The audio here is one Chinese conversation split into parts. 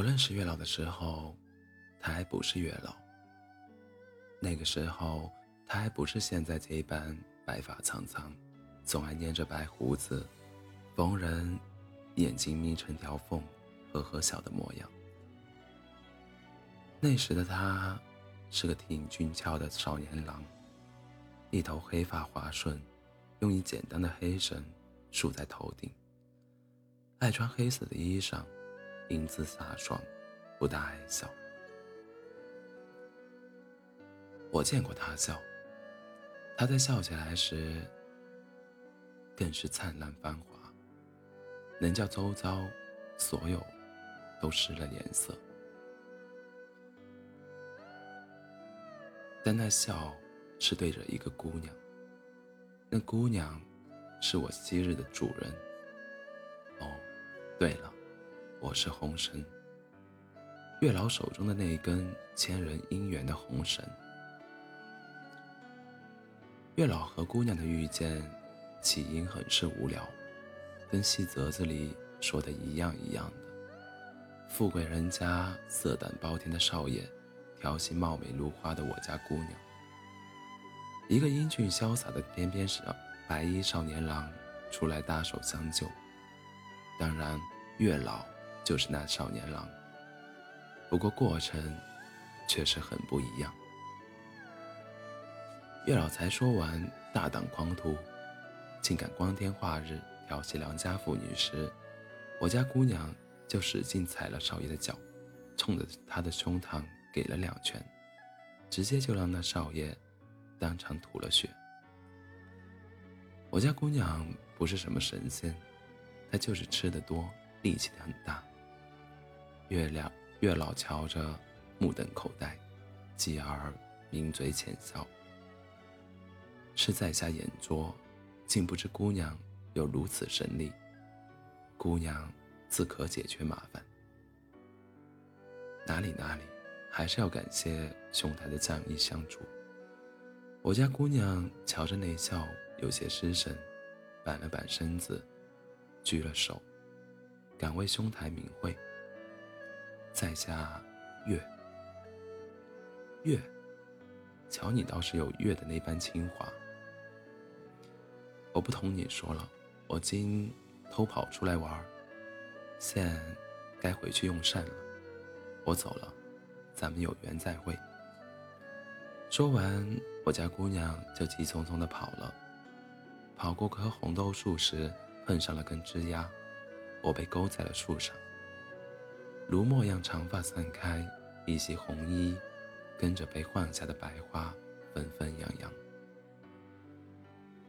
我认识月老的时候，他还不是月老。那个时候，他还不是现在这般白发苍苍，总爱粘着白胡子，逢人眼睛眯成条缝，呵呵笑的模样。那时的他，是个挺俊俏的少年郎，一头黑发滑顺，用一简单的黑绳束在头顶，爱穿黑色的衣裳，英姿飒爽，不大爱笑。我见过他笑，他在笑起来时，更是灿烂繁华，能叫周遭所有都失了颜色。但那笑是对着一个姑娘，那姑娘是我昔日的主人。哦，对了，我是红绳，月老手中的那一根牵人姻缘的红绳。月老和姑娘的遇见，起因很是无聊，跟戏折子里说的一样一样的。富贵人家色胆包天的少爷，调戏貌美如花的我家姑娘。一个英俊潇洒的翩翩少白衣少年郎出来搭手相救。当然，月老就是那少年郎。不过过程，却是很不一样。月老才说完大胆狂徒，竟敢光天化日调戏良家妇女时，我家姑娘就使劲踩了少爷的脚，冲着他的胸膛给了两拳，直接就让那少爷当场吐了血。我家姑娘不是什么神仙，她就是吃的多，力气很大。月亮月老瞧着目瞪口呆，继而抿嘴浅笑。是在下眼拙，竟不知姑娘有如此神力。姑娘自可解决麻烦。哪里哪里，还是要感谢兄台的仗义相助。我家姑娘瞧着那笑，有些失神，板了板身子，举了手，敢为兄台明慧。在下月月，瞧你倒是有月的那般清华。我不同你说了，我今偷跑出来玩，现该回去用膳了。我走了，咱们有缘再会。说完，我家姑娘就急匆匆地跑了。跑过棵红豆树时，碰上了根枝丫，我被勾在了树上。如墨样长发散开，一袭红衣跟着被换下的白花纷纷扬扬。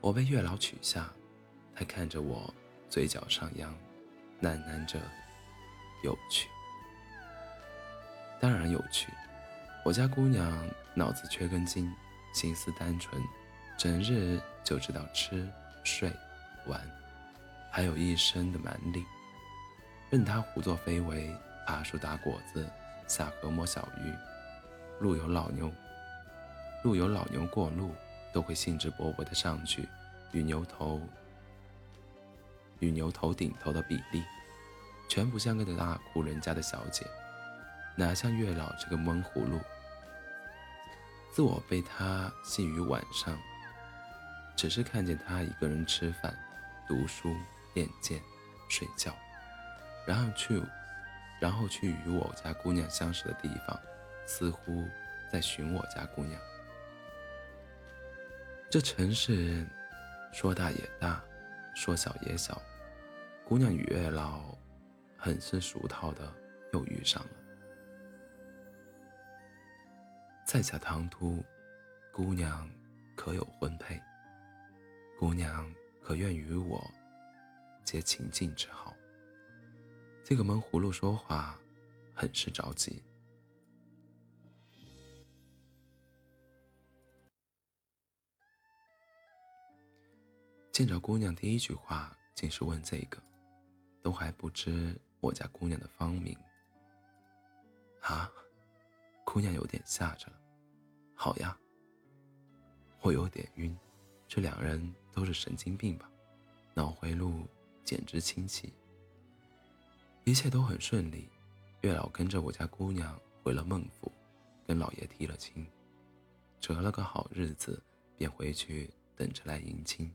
我被月老取下，他看着我，嘴角上扬，喃喃着：“有趣。”当然有趣。我家姑娘脑子缺根筋，心思单纯，整日就知道吃、睡、玩，还有一身的蛮力。任她胡作非为，爬树打果子，下河摸小鱼，路有老牛，路有老牛过路。都会兴致勃勃地上去，与牛头与牛头顶头的比例，全不像个大户人家的小姐，哪像月老这个闷葫芦。自我被他戏于晚上，只是看见他一个人吃饭、读书、练剑、睡觉，然后去，然后去与我家姑娘相识的地方，似乎在寻我家姑娘。这城市，说大也大，说小也小。姑娘与月老很是熟套的又遇上了。在下唐突，姑娘可有婚配？姑娘可愿与我结秦晋之好？这个闷葫芦说话很是着急。见着姑娘，第一句话竟是问这个，都还不知我家姑娘的芳名。啊，姑娘有点吓着了。好呀，我有点晕，这两人都是神经病吧？脑回路简直清奇。一切都很顺利，月老跟着我家姑娘回了孟府，跟老爷提了亲，择了个好日子，便回去等着来迎亲。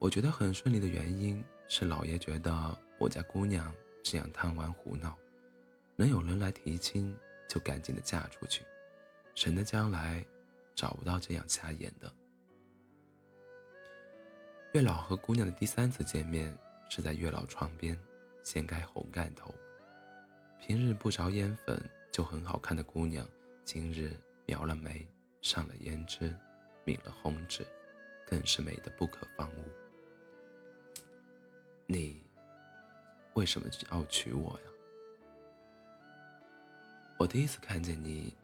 我觉得很顺利的原因是，老爷觉得我家姑娘这样贪玩胡闹，能有人来提亲，就赶紧的嫁出去，省得将来找不到这样瞎眼的。月老和姑娘的第三次见面是在月老床边掀开红盖头，平日不着烟粉就很好看的姑娘，今日描了眉，上了胭脂，抿了红指，更是美得不可方物。你为什么要娶我呀？我第一次看见你，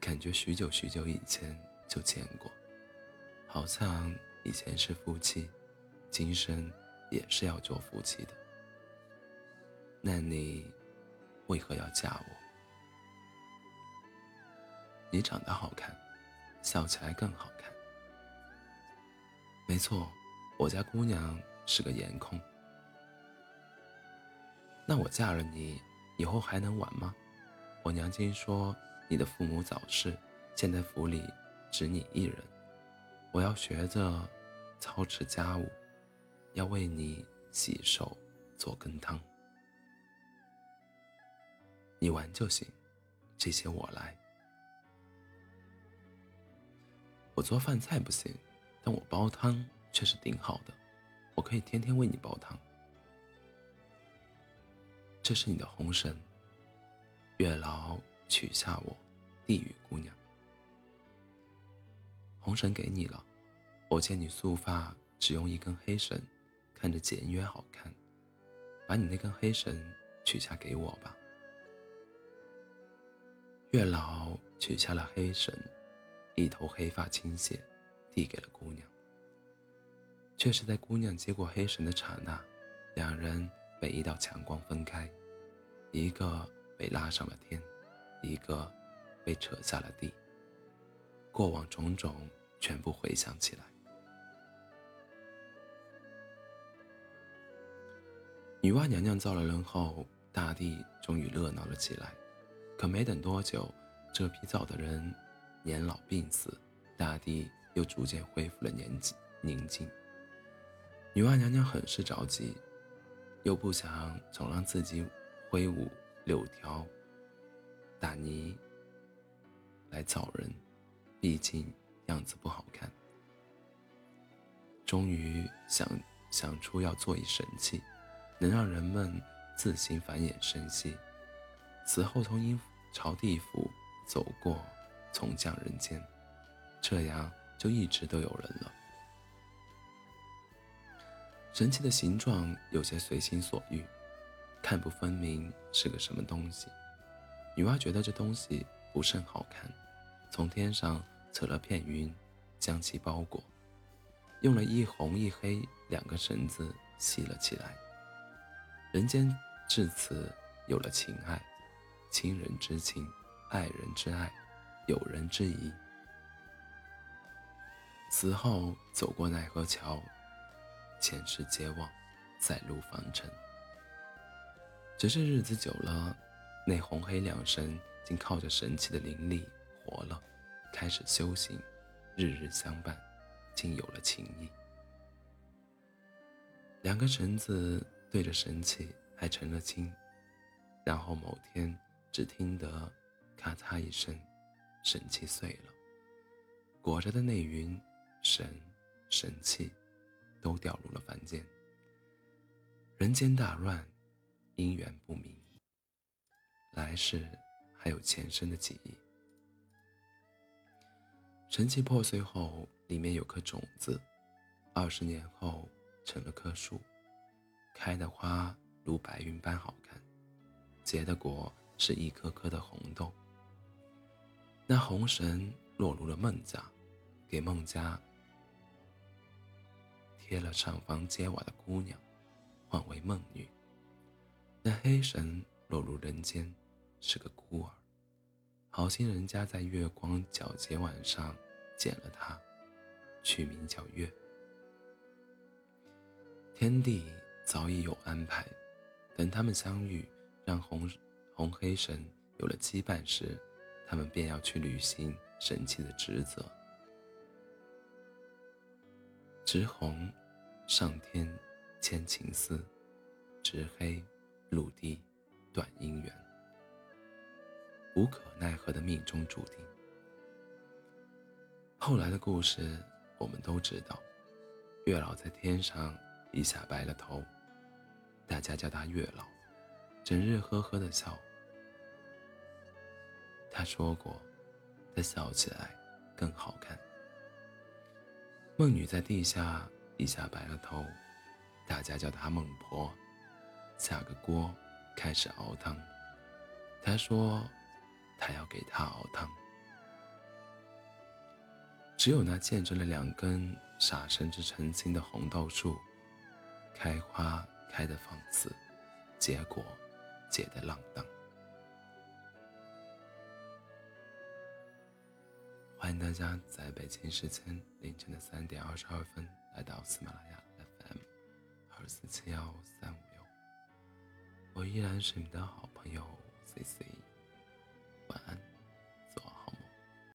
感觉许久许久以前就见过，好像以前是夫妻，今生也是要做夫妻的。那你为何要嫁我？你长得好看，笑起来更好看。没错，我家姑娘是个颜控。那我嫁了你，以后还能玩吗？我娘亲说你的父母早逝，现在府里只你一人，我要学着操持家务，要为你洗手做羹汤。你玩就行，这些我来。我做饭菜不行，但我煲汤却是顶好的，我可以天天为你煲汤。这是你的红绳，月老取下我，递与姑娘。红绳给你了，我见你素发只用一根黑绳，看着简约好看，把你那根黑绳取下给我吧。月老取下了黑绳，一头黑发倾泻，递给了姑娘。却是在姑娘接过黑绳的刹那，两人。被一道强光分开，一个被拉上了天，一个被扯下了地。过往种种全部回想起来。女娲娘娘造了人后，大地终于热闹了起来。可没等多久，这批造的人年老病死，大地又逐渐恢复了宁静宁静。女娲娘娘很是着急。又不想总让自己挥舞柳条打泥来造人，毕竟样子不好看。终于想想出要做一神器，能让人们自行繁衍生息，此后从阴朝地府走过，从降人间，这样就一直都有人了。神器的形状有些随心所欲，看不分明是个什么东西。女娲觉得这东西不甚好看，从天上扯了片云，将其包裹，用了一红一黑两个绳子系了起来。人间至此有了情爱，亲人之情，爱人之爱，友人之谊。死后走过奈何桥。前世皆忘，再入凡尘。只是日子久了，那红黑两神竟靠着神器的灵力活了，开始修行，日日相伴，竟有了情谊。两个绳子对着神器还成了亲，然后某天只听得咔嚓一声，神器碎了，裹着的那云神神器。都掉入了凡间，人间大乱，姻缘不明，来世还有前生的记忆。神器破碎后，里面有颗种子，二十年后成了棵树，开的花如白云般好看，结的果是一颗颗的红豆。那红绳落入了孟家，给孟家。贴了上房揭瓦的姑娘，唤为孟女。那黑绳落入人间，是个孤儿。好心人家在月光皎洁晚上捡了它，取名叫月。天地早已有安排，等他们相遇，让红红黑神有了羁绊时，他们便要去履行神器的职责。直红，上天牵情丝；直黑，陆地断姻缘。无可奈何的命中注定。后来的故事我们都知道，月老在天上一下白了头，大家叫他月老，整日呵呵的笑。他说过，他笑起来更好看。孟女在地下一下白了头，大家叫她孟婆，下个锅开始熬汤。他说，他要给她熬汤。只有那见证了两根傻生之成亲的红豆树，开花开得放肆，结果写的浪荡。欢迎大家在北京时间凌晨的三点二十二分来到喜马拉雅 FM 二四七幺三五六，我依然是你的好朋友 C C，晚安。